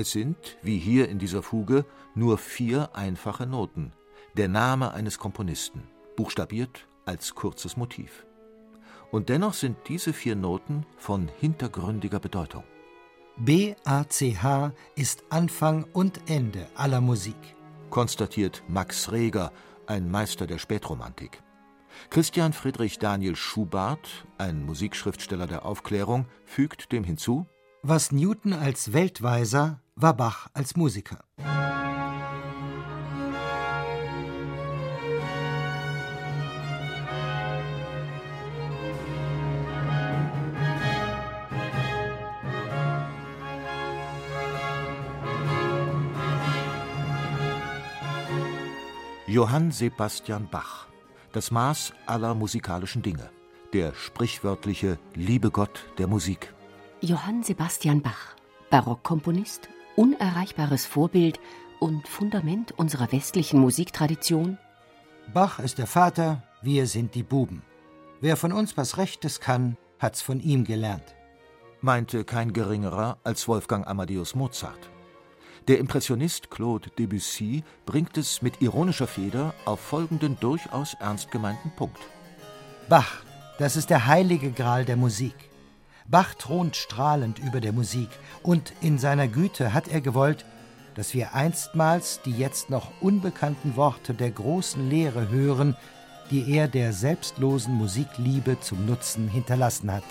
Es sind, wie hier in dieser Fuge, nur vier einfache Noten, der Name eines Komponisten, buchstabiert als kurzes Motiv. Und dennoch sind diese vier Noten von hintergründiger Bedeutung. BACH ist Anfang und Ende aller Musik, konstatiert Max Reger, ein Meister der Spätromantik. Christian Friedrich Daniel Schubart, ein Musikschriftsteller der Aufklärung, fügt dem hinzu: Was Newton als Weltweiser, war Bach als Musiker. Johann Sebastian Bach, das Maß aller musikalischen Dinge, der sprichwörtliche liebe Gott der Musik. Johann Sebastian Bach, Barockkomponist, unerreichbares Vorbild und Fundament unserer westlichen Musiktradition? Bach ist der Vater, wir sind die Buben. Wer von uns was Rechtes kann, hat's von ihm gelernt. Meinte kein geringerer als Wolfgang Amadeus Mozart. Der Impressionist Claude Debussy bringt es mit ironischer Feder auf folgenden durchaus ernst gemeinten Punkt. Bach, das ist der heilige Gral der Musik. Bach thront strahlend über der Musik, und in seiner Güte hat er gewollt, dass wir einstmals die jetzt noch unbekannten Worte der großen Lehre hören, die er der selbstlosen Musikliebe zum Nutzen hinterlassen hat.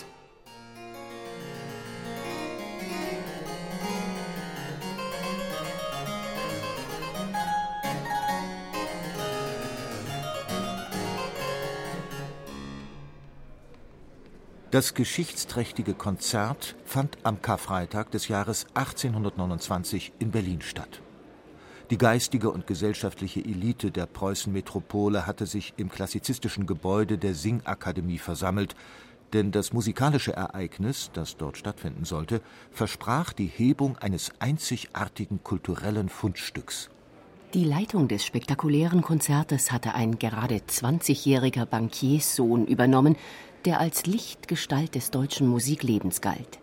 Das geschichtsträchtige Konzert fand am Karfreitag des Jahres 1829 in Berlin statt. Die geistige und gesellschaftliche Elite der Preußenmetropole hatte sich im klassizistischen Gebäude der Singakademie versammelt, denn das musikalische Ereignis, das dort stattfinden sollte, versprach die Hebung eines einzigartigen kulturellen Fundstücks. Die Leitung des spektakulären Konzertes hatte ein gerade 20-jähriger Bankierssohn übernommen, der als Lichtgestalt des deutschen Musiklebens galt.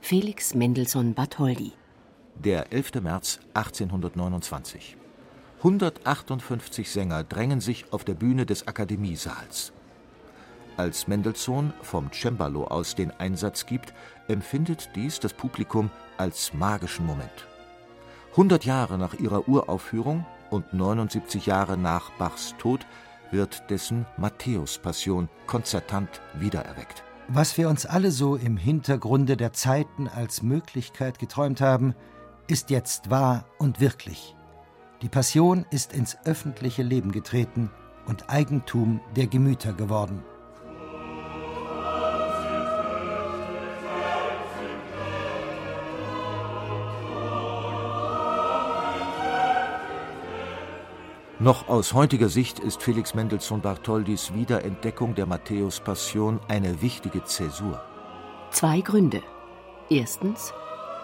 Felix Mendelssohn Bartholdy. Der 11. März 1829. 158 Sänger drängen sich auf der Bühne des Akademiesaals. Als Mendelssohn vom Cembalo aus den Einsatz gibt, empfindet dies das Publikum als magischen Moment. 100 Jahre nach ihrer Uraufführung und 79 Jahre nach Bachs Tod wird dessen Matthäus-Passion konzertant wiedererweckt. Was wir uns alle so im Hintergrunde der Zeiten als Möglichkeit geträumt haben, ist jetzt wahr und wirklich. Die Passion ist ins öffentliche Leben getreten und Eigentum der Gemüter geworden. Noch aus heutiger Sicht ist Felix Mendelssohn Bartholdys Wiederentdeckung der Matthäus-Passion eine wichtige Zäsur. Zwei Gründe. Erstens,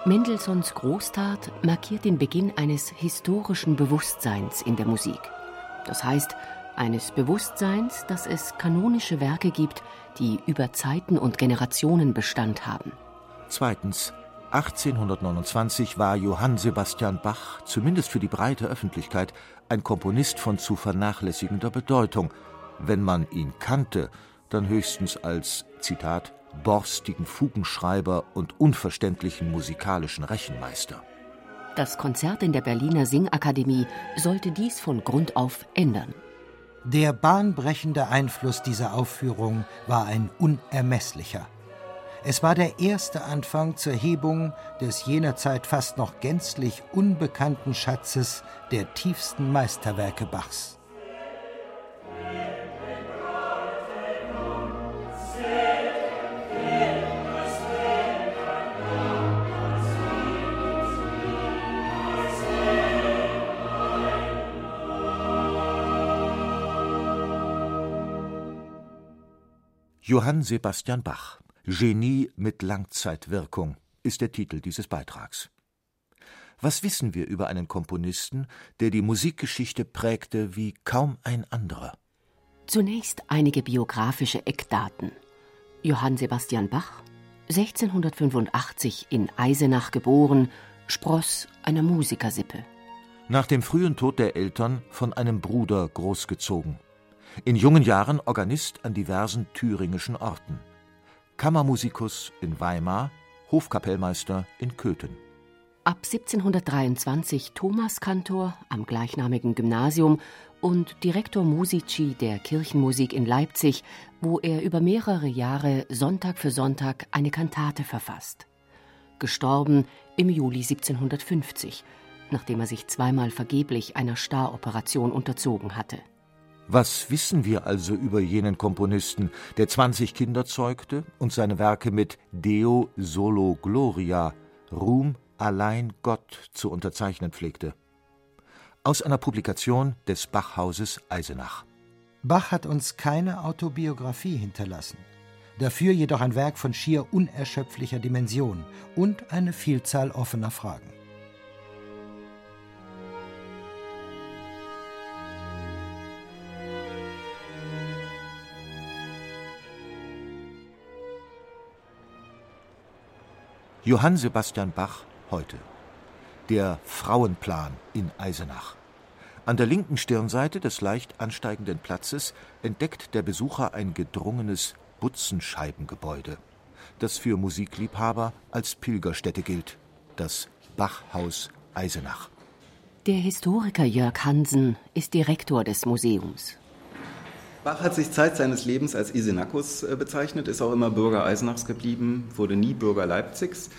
Mendelssohns Großtat markiert den Beginn eines historischen Bewusstseins in der Musik. Das heißt, eines Bewusstseins, dass es kanonische Werke gibt, die über Zeiten und Generationen Bestand haben. Zweitens, 1829 war Johann Sebastian Bach, zumindest für die breite Öffentlichkeit, ein Komponist von zu vernachlässigender Bedeutung. Wenn man ihn kannte, dann höchstens als, Zitat, borstigen Fugenschreiber und unverständlichen musikalischen Rechenmeister. Das Konzert in der Berliner Singakademie sollte dies von Grund auf ändern. Der bahnbrechende Einfluss dieser Aufführung war ein unermesslicher. Es war der erste Anfang zur Hebung des jener Zeit fast noch gänzlich unbekannten Schatzes der tiefsten Meisterwerke Bachs. Johann Sebastian Bach Genie mit Langzeitwirkung ist der Titel dieses Beitrags. Was wissen wir über einen Komponisten, der die Musikgeschichte prägte wie kaum ein anderer? Zunächst einige biografische Eckdaten. Johann Sebastian Bach, 1685 in Eisenach geboren, Spross einer Musikersippe. Nach dem frühen Tod der Eltern von einem Bruder großgezogen. In jungen Jahren Organist an diversen thüringischen Orten. Kammermusikus in Weimar, Hofkapellmeister in Köthen. Ab 1723 Thomaskantor am gleichnamigen Gymnasium und Direktor Musici der Kirchenmusik in Leipzig, wo er über mehrere Jahre Sonntag für Sonntag eine Kantate verfasst. Gestorben im Juli 1750, nachdem er sich zweimal vergeblich einer Staroperation unterzogen hatte. Was wissen wir also über jenen Komponisten, der 20 Kinder zeugte und seine Werke mit Deo solo gloria, Ruhm allein Gott zu unterzeichnen pflegte? Aus einer Publikation des Bachhauses Eisenach. Bach hat uns keine Autobiografie hinterlassen, dafür jedoch ein Werk von schier unerschöpflicher Dimension und eine Vielzahl offener Fragen. Johann Sebastian Bach heute. Der Frauenplan in Eisenach. An der linken Stirnseite des leicht ansteigenden Platzes entdeckt der Besucher ein gedrungenes Butzenscheibengebäude, das für Musikliebhaber als Pilgerstätte gilt, das Bachhaus Eisenach. Der Historiker Jörg Hansen ist Direktor des Museums. Bach hat sich Zeit seines Lebens als Isenakus äh, bezeichnet, ist auch immer Bürger Eisenachs geblieben, wurde nie Bürger Leipzigs.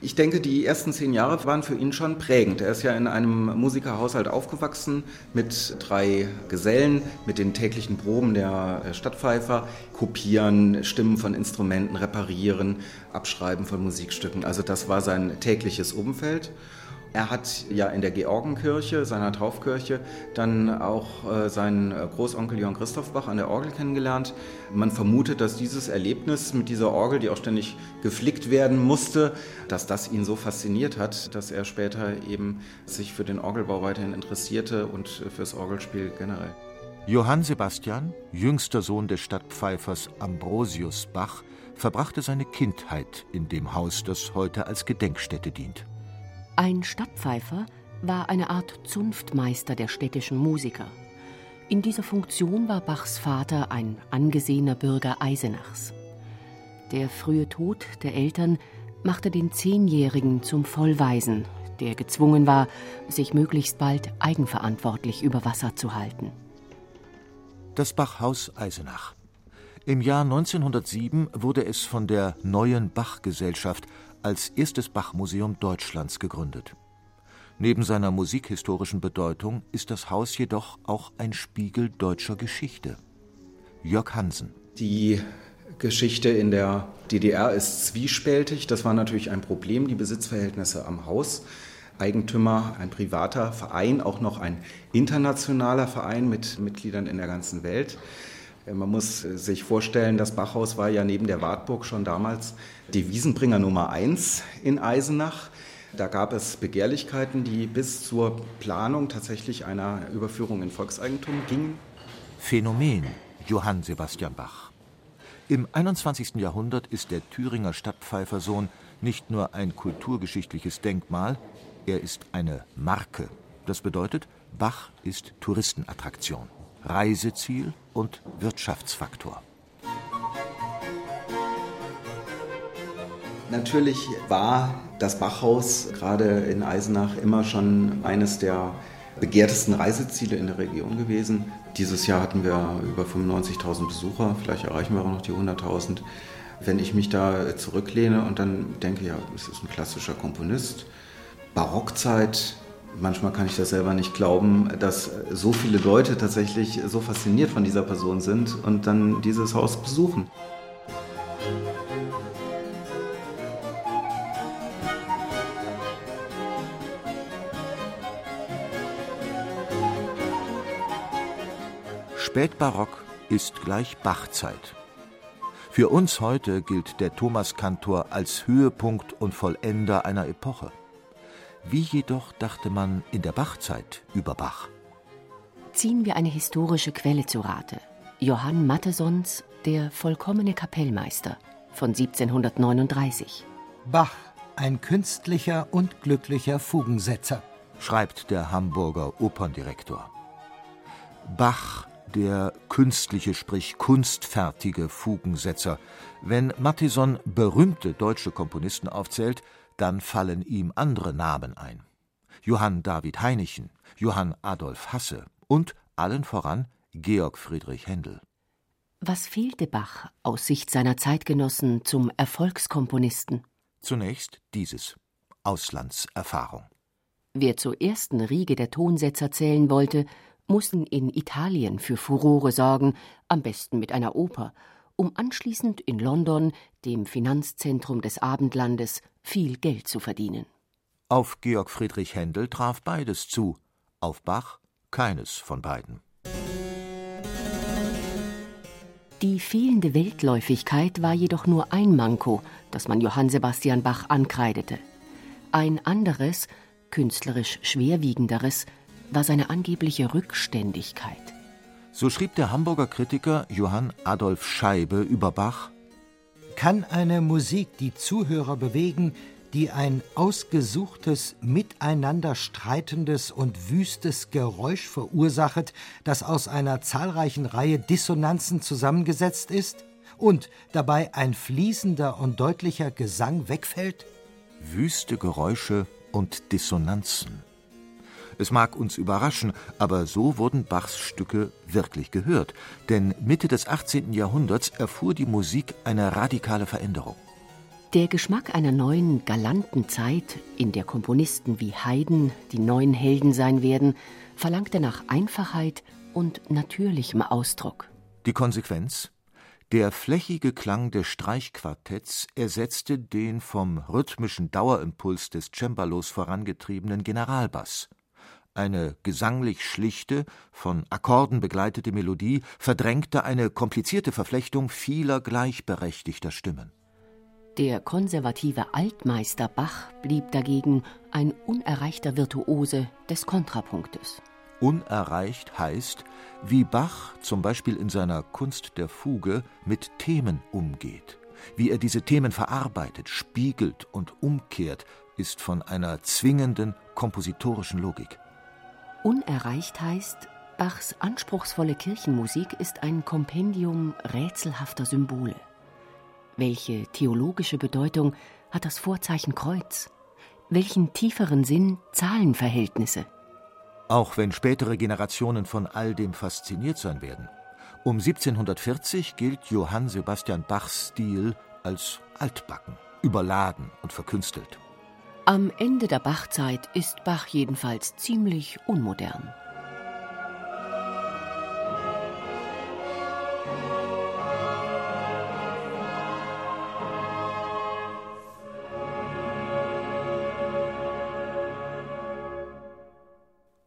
Ich denke, die ersten zehn Jahre waren für ihn schon prägend. Er ist ja in einem Musikerhaushalt aufgewachsen mit drei Gesellen, mit den täglichen Proben der äh, Stadtpfeifer, kopieren, Stimmen von Instrumenten reparieren, abschreiben von Musikstücken. Also das war sein tägliches Umfeld. Er hat ja in der Georgenkirche, seiner Taufkirche, dann auch äh, seinen Großonkel Johann Christoph Bach an der Orgel kennengelernt. Man vermutet, dass dieses Erlebnis mit dieser Orgel, die auch ständig geflickt werden musste, dass das ihn so fasziniert hat, dass er später eben sich für den Orgelbau weiterhin interessierte und fürs Orgelspiel generell. Johann Sebastian, jüngster Sohn des Stadtpfeifers Ambrosius Bach, verbrachte seine Kindheit in dem Haus, das heute als Gedenkstätte dient. Ein Stadtpfeifer war eine Art Zunftmeister der städtischen Musiker. In dieser Funktion war Bachs Vater ein angesehener Bürger Eisenachs. Der frühe Tod der Eltern machte den Zehnjährigen zum Vollweisen, der gezwungen war, sich möglichst bald eigenverantwortlich über Wasser zu halten. Das Bachhaus Eisenach. Im Jahr 1907 wurde es von der Neuen Bachgesellschaft als erstes Bachmuseum Deutschlands gegründet. Neben seiner musikhistorischen Bedeutung ist das Haus jedoch auch ein Spiegel deutscher Geschichte. Jörg Hansen. Die Geschichte in der DDR ist zwiespältig. Das war natürlich ein Problem, die Besitzverhältnisse am Haus. Eigentümer, ein privater Verein, auch noch ein internationaler Verein mit Mitgliedern in der ganzen Welt. Man muss sich vorstellen, das Bachhaus war ja neben der Wartburg schon damals Devisenbringer Nummer eins in Eisenach. Da gab es Begehrlichkeiten, die bis zur Planung tatsächlich einer Überführung in Volkseigentum gingen. Phänomen Johann Sebastian Bach. Im 21. Jahrhundert ist der Thüringer Stadtpfeifersohn nicht nur ein kulturgeschichtliches Denkmal, er ist eine Marke. Das bedeutet, Bach ist Touristenattraktion. Reiseziel und Wirtschaftsfaktor. Natürlich war das Bachhaus gerade in Eisenach immer schon eines der begehrtesten Reiseziele in der Region gewesen. Dieses Jahr hatten wir über 95.000 Besucher, vielleicht erreichen wir auch noch die 100.000. Wenn ich mich da zurücklehne und dann denke, ja, es ist ein klassischer Komponist, Barockzeit, manchmal kann ich das selber nicht glauben, dass so viele Leute tatsächlich so fasziniert von dieser Person sind und dann dieses Haus besuchen. Spätbarock ist gleich Bachzeit. Für uns heute gilt der Thomaskantor als Höhepunkt und Vollender einer Epoche. Wie jedoch dachte man in der Bachzeit über Bach? Ziehen wir eine historische Quelle zu Rate. Johann Mattesons Der vollkommene Kapellmeister von 1739. Bach, ein künstlicher und glücklicher Fugensetzer, schreibt der Hamburger Operndirektor. Bach, der künstliche, sprich kunstfertige Fugensetzer. Wenn Mattison berühmte deutsche Komponisten aufzählt, dann fallen ihm andere Namen ein. Johann David Heinichen, Johann Adolf Hasse und allen voran Georg Friedrich Händel. Was fehlte Bach aus Sicht seiner Zeitgenossen zum Erfolgskomponisten? Zunächst dieses Auslandserfahrung. Wer zur ersten Riege der Tonsetzer zählen wollte, mussten in Italien für Furore sorgen, am besten mit einer Oper, um anschließend in London, dem Finanzzentrum des Abendlandes, viel Geld zu verdienen. Auf Georg Friedrich Händel traf beides zu, auf Bach keines von beiden. Die fehlende Weltläufigkeit war jedoch nur ein Manko, das man Johann Sebastian Bach ankreidete. Ein anderes, künstlerisch schwerwiegenderes, war seine angebliche Rückständigkeit. So schrieb der Hamburger Kritiker Johann Adolf Scheibe über Bach Kann eine Musik die Zuhörer bewegen, die ein ausgesuchtes, miteinander streitendes und wüstes Geräusch verursachet, das aus einer zahlreichen Reihe Dissonanzen zusammengesetzt ist und dabei ein fließender und deutlicher Gesang wegfällt? Wüste Geräusche und Dissonanzen. Es mag uns überraschen, aber so wurden Bachs Stücke wirklich gehört, denn Mitte des 18. Jahrhunderts erfuhr die Musik eine radikale Veränderung. Der Geschmack einer neuen, galanten Zeit, in der Komponisten wie Haydn die neuen Helden sein werden, verlangte nach Einfachheit und natürlichem Ausdruck. Die Konsequenz? Der flächige Klang des Streichquartetts ersetzte den vom rhythmischen Dauerimpuls des Cembalos vorangetriebenen Generalbass. Eine gesanglich schlichte, von Akkorden begleitete Melodie verdrängte eine komplizierte Verflechtung vieler gleichberechtigter Stimmen. Der konservative Altmeister Bach blieb dagegen ein unerreichter Virtuose des Kontrapunktes. Unerreicht heißt, wie Bach zum Beispiel in seiner Kunst der Fuge mit Themen umgeht. Wie er diese Themen verarbeitet, spiegelt und umkehrt, ist von einer zwingenden kompositorischen Logik. Unerreicht heißt, Bachs anspruchsvolle Kirchenmusik ist ein Kompendium rätselhafter Symbole. Welche theologische Bedeutung hat das Vorzeichen Kreuz? Welchen tieferen Sinn Zahlenverhältnisse? Auch wenn spätere Generationen von all dem fasziniert sein werden. Um 1740 gilt Johann Sebastian Bachs Stil als altbacken, überladen und verkünstelt. Am Ende der Bachzeit ist Bach jedenfalls ziemlich unmodern.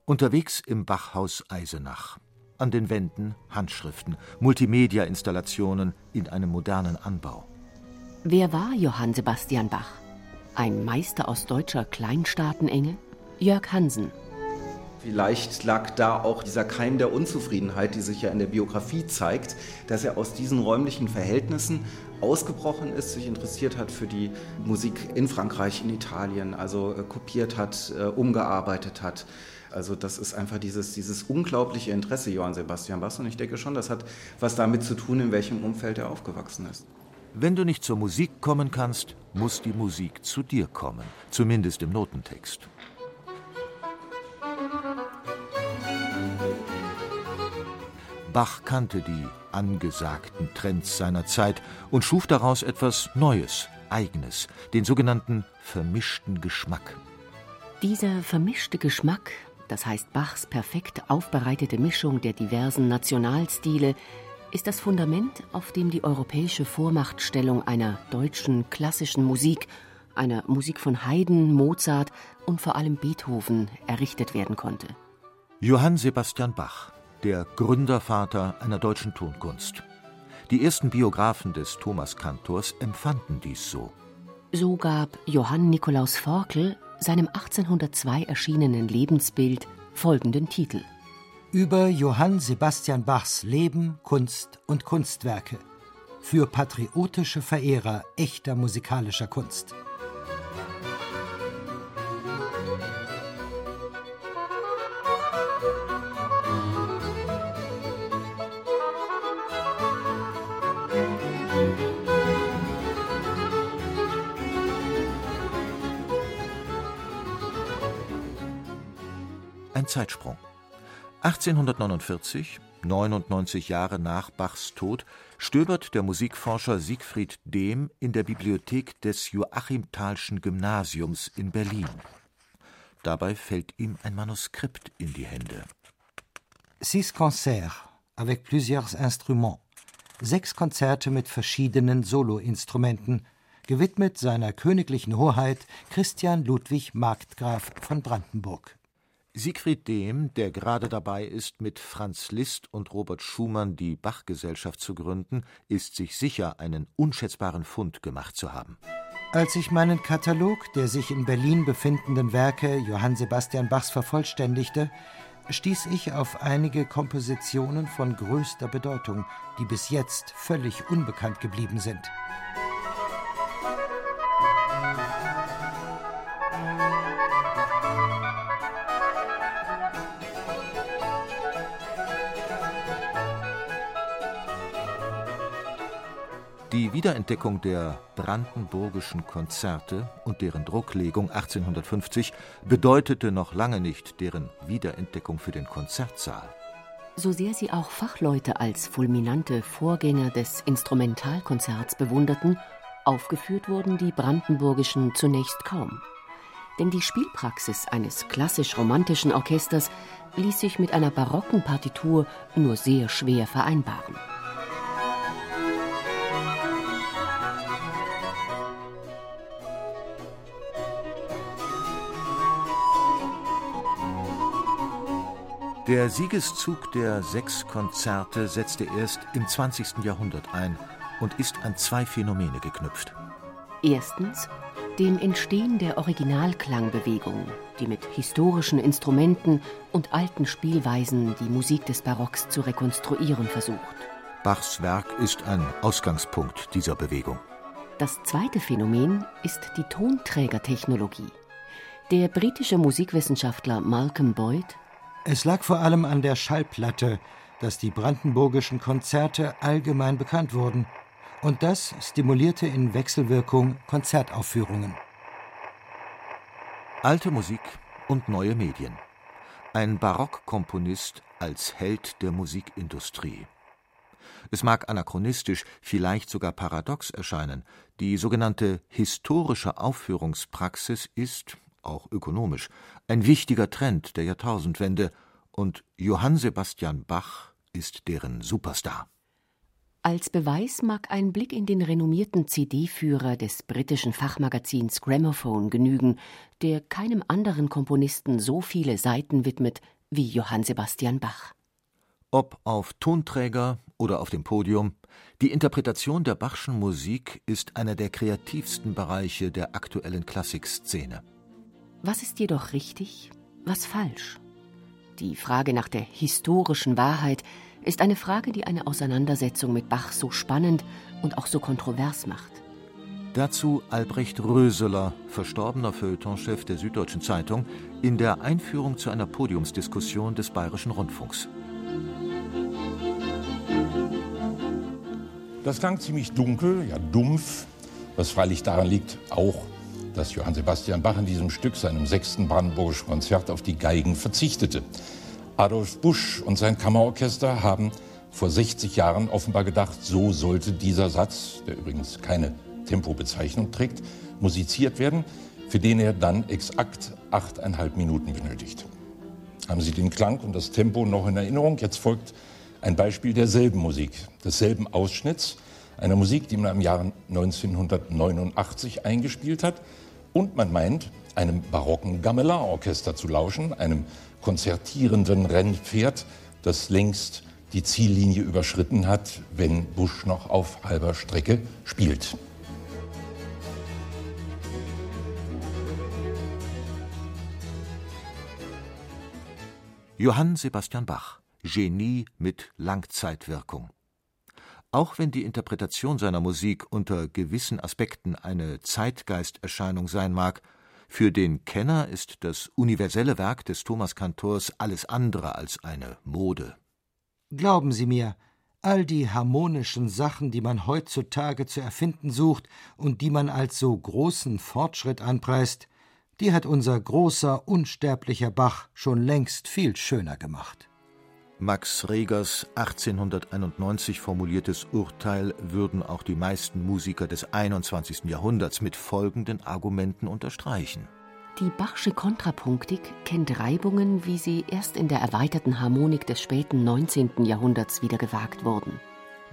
Unterwegs im Bachhaus Eisenach. An den Wänden Handschriften, Multimedia-Installationen in einem modernen Anbau. Wer war Johann Sebastian Bach? Ein Meister aus deutscher Kleinstaatenenge? Jörg Hansen. Vielleicht lag da auch dieser Keim der Unzufriedenheit, die sich ja in der Biografie zeigt, dass er aus diesen räumlichen Verhältnissen ausgebrochen ist, sich interessiert hat für die Musik in Frankreich, in Italien, also äh, kopiert hat, äh, umgearbeitet hat. Also das ist einfach dieses, dieses unglaubliche Interesse Johann Sebastian Bach und ich denke schon, das hat was damit zu tun, in welchem Umfeld er aufgewachsen ist. Wenn du nicht zur Musik kommen kannst, muss die Musik zu dir kommen, zumindest im Notentext. Bach kannte die angesagten Trends seiner Zeit und schuf daraus etwas Neues, Eigenes, den sogenannten vermischten Geschmack. Dieser vermischte Geschmack das heißt Bachs perfekt aufbereitete Mischung der diversen Nationalstile, ist das Fundament, auf dem die europäische Vormachtstellung einer deutschen klassischen Musik, einer Musik von Haydn, Mozart und vor allem Beethoven errichtet werden konnte. Johann Sebastian Bach, der Gründervater einer deutschen Tonkunst. Die ersten Biografen des Thomas Kantors empfanden dies so. So gab Johann Nikolaus Forkel seinem 1802 erschienenen Lebensbild folgenden Titel: Über Johann Sebastian Bachs Leben, Kunst und Kunstwerke für patriotische Verehrer echter musikalischer Kunst. Ein Zeitsprung. 1849, 99 Jahre nach Bachs Tod, stöbert der Musikforscher Siegfried Dehm in der Bibliothek des Joachim-Thalschen Gymnasiums in Berlin. Dabei fällt ihm ein Manuskript in die Hände. Six concerts avec plusieurs instruments. Sechs Konzerte mit verschiedenen Soloinstrumenten, gewidmet seiner königlichen Hoheit Christian Ludwig Markgraf von Brandenburg. Siegfried Dehm, der gerade dabei ist, mit Franz Liszt und Robert Schumann die Bach-Gesellschaft zu gründen, ist sich sicher, einen unschätzbaren Fund gemacht zu haben. Als ich meinen Katalog der sich in Berlin befindenden Werke Johann Sebastian Bachs vervollständigte, stieß ich auf einige Kompositionen von größter Bedeutung, die bis jetzt völlig unbekannt geblieben sind. Die Wiederentdeckung der Brandenburgischen Konzerte und deren Drucklegung 1850 bedeutete noch lange nicht deren Wiederentdeckung für den Konzertsaal. So sehr sie auch Fachleute als fulminante Vorgänger des Instrumentalkonzerts bewunderten, aufgeführt wurden die Brandenburgischen zunächst kaum. Denn die Spielpraxis eines klassisch-romantischen Orchesters ließ sich mit einer barocken Partitur nur sehr schwer vereinbaren. Der Siegeszug der sechs Konzerte setzte erst im 20. Jahrhundert ein und ist an zwei Phänomene geknüpft. Erstens dem Entstehen der Originalklangbewegung, die mit historischen Instrumenten und alten Spielweisen die Musik des Barocks zu rekonstruieren versucht. Bachs Werk ist ein Ausgangspunkt dieser Bewegung. Das zweite Phänomen ist die Tonträgertechnologie. Der britische Musikwissenschaftler Malcolm Boyd es lag vor allem an der Schallplatte, dass die brandenburgischen Konzerte allgemein bekannt wurden, und das stimulierte in Wechselwirkung Konzertaufführungen. Alte Musik und neue Medien. Ein Barockkomponist als Held der Musikindustrie. Es mag anachronistisch, vielleicht sogar paradox erscheinen, die sogenannte historische Aufführungspraxis ist, auch ökonomisch, ein wichtiger Trend der Jahrtausendwende und Johann Sebastian Bach ist deren Superstar. Als Beweis mag ein Blick in den renommierten CD-Führer des britischen Fachmagazins Gramophone genügen, der keinem anderen Komponisten so viele Seiten widmet wie Johann Sebastian Bach. Ob auf Tonträger oder auf dem Podium, die Interpretation der Bachschen Musik ist einer der kreativsten Bereiche der aktuellen Klassikszene. Was ist jedoch richtig, was falsch? Die Frage nach der historischen Wahrheit ist eine Frage, die eine Auseinandersetzung mit Bach so spannend und auch so kontrovers macht. Dazu Albrecht Röseler, verstorbener Feuilletonchef der Süddeutschen Zeitung, in der Einführung zu einer Podiumsdiskussion des Bayerischen Rundfunks. Das klang ziemlich dunkel, ja dumpf, was freilich daran liegt, auch dass Johann Sebastian Bach in diesem Stück, seinem sechsten Brandenburgischen Konzert, auf die Geigen verzichtete. Adolf Busch und sein Kammerorchester haben vor 60 Jahren offenbar gedacht, so sollte dieser Satz, der übrigens keine Tempobezeichnung trägt, musiziert werden, für den er dann exakt achteinhalb Minuten benötigt. Haben Sie den Klang und das Tempo noch in Erinnerung? Jetzt folgt ein Beispiel derselben Musik, desselben Ausschnitts, einer Musik, die man im Jahr 1989 eingespielt hat, und man meint, einem barocken Gamelan-Orchester zu lauschen, einem konzertierenden Rennpferd, das längst die Ziellinie überschritten hat, wenn Busch noch auf halber Strecke spielt. Johann Sebastian Bach Genie mit Langzeitwirkung. Auch wenn die Interpretation seiner Musik unter gewissen Aspekten eine Zeitgeisterscheinung sein mag, für den Kenner ist das universelle Werk des Thomaskantors alles andere als eine Mode. Glauben Sie mir, all die harmonischen Sachen, die man heutzutage zu erfinden sucht und die man als so großen Fortschritt anpreist, die hat unser großer, unsterblicher Bach schon längst viel schöner gemacht. Max Regers 1891 formuliertes Urteil würden auch die meisten Musiker des 21. Jahrhunderts mit folgenden Argumenten unterstreichen. Die Bachsche Kontrapunktik kennt Reibungen, wie sie erst in der erweiterten Harmonik des späten 19. Jahrhunderts wieder gewagt wurden.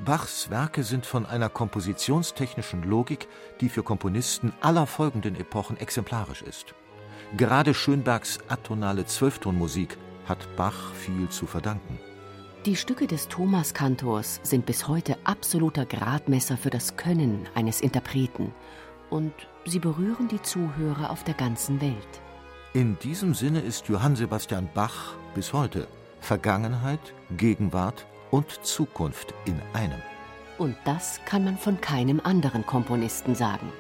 Bachs Werke sind von einer kompositionstechnischen Logik, die für Komponisten aller folgenden Epochen exemplarisch ist. Gerade Schönbergs atonale Zwölftonmusik hat Bach viel zu verdanken. Die Stücke des Thomaskantors sind bis heute absoluter Gradmesser für das Können eines Interpreten und sie berühren die Zuhörer auf der ganzen Welt. In diesem Sinne ist Johann Sebastian Bach bis heute Vergangenheit, Gegenwart und Zukunft in einem. Und das kann man von keinem anderen Komponisten sagen.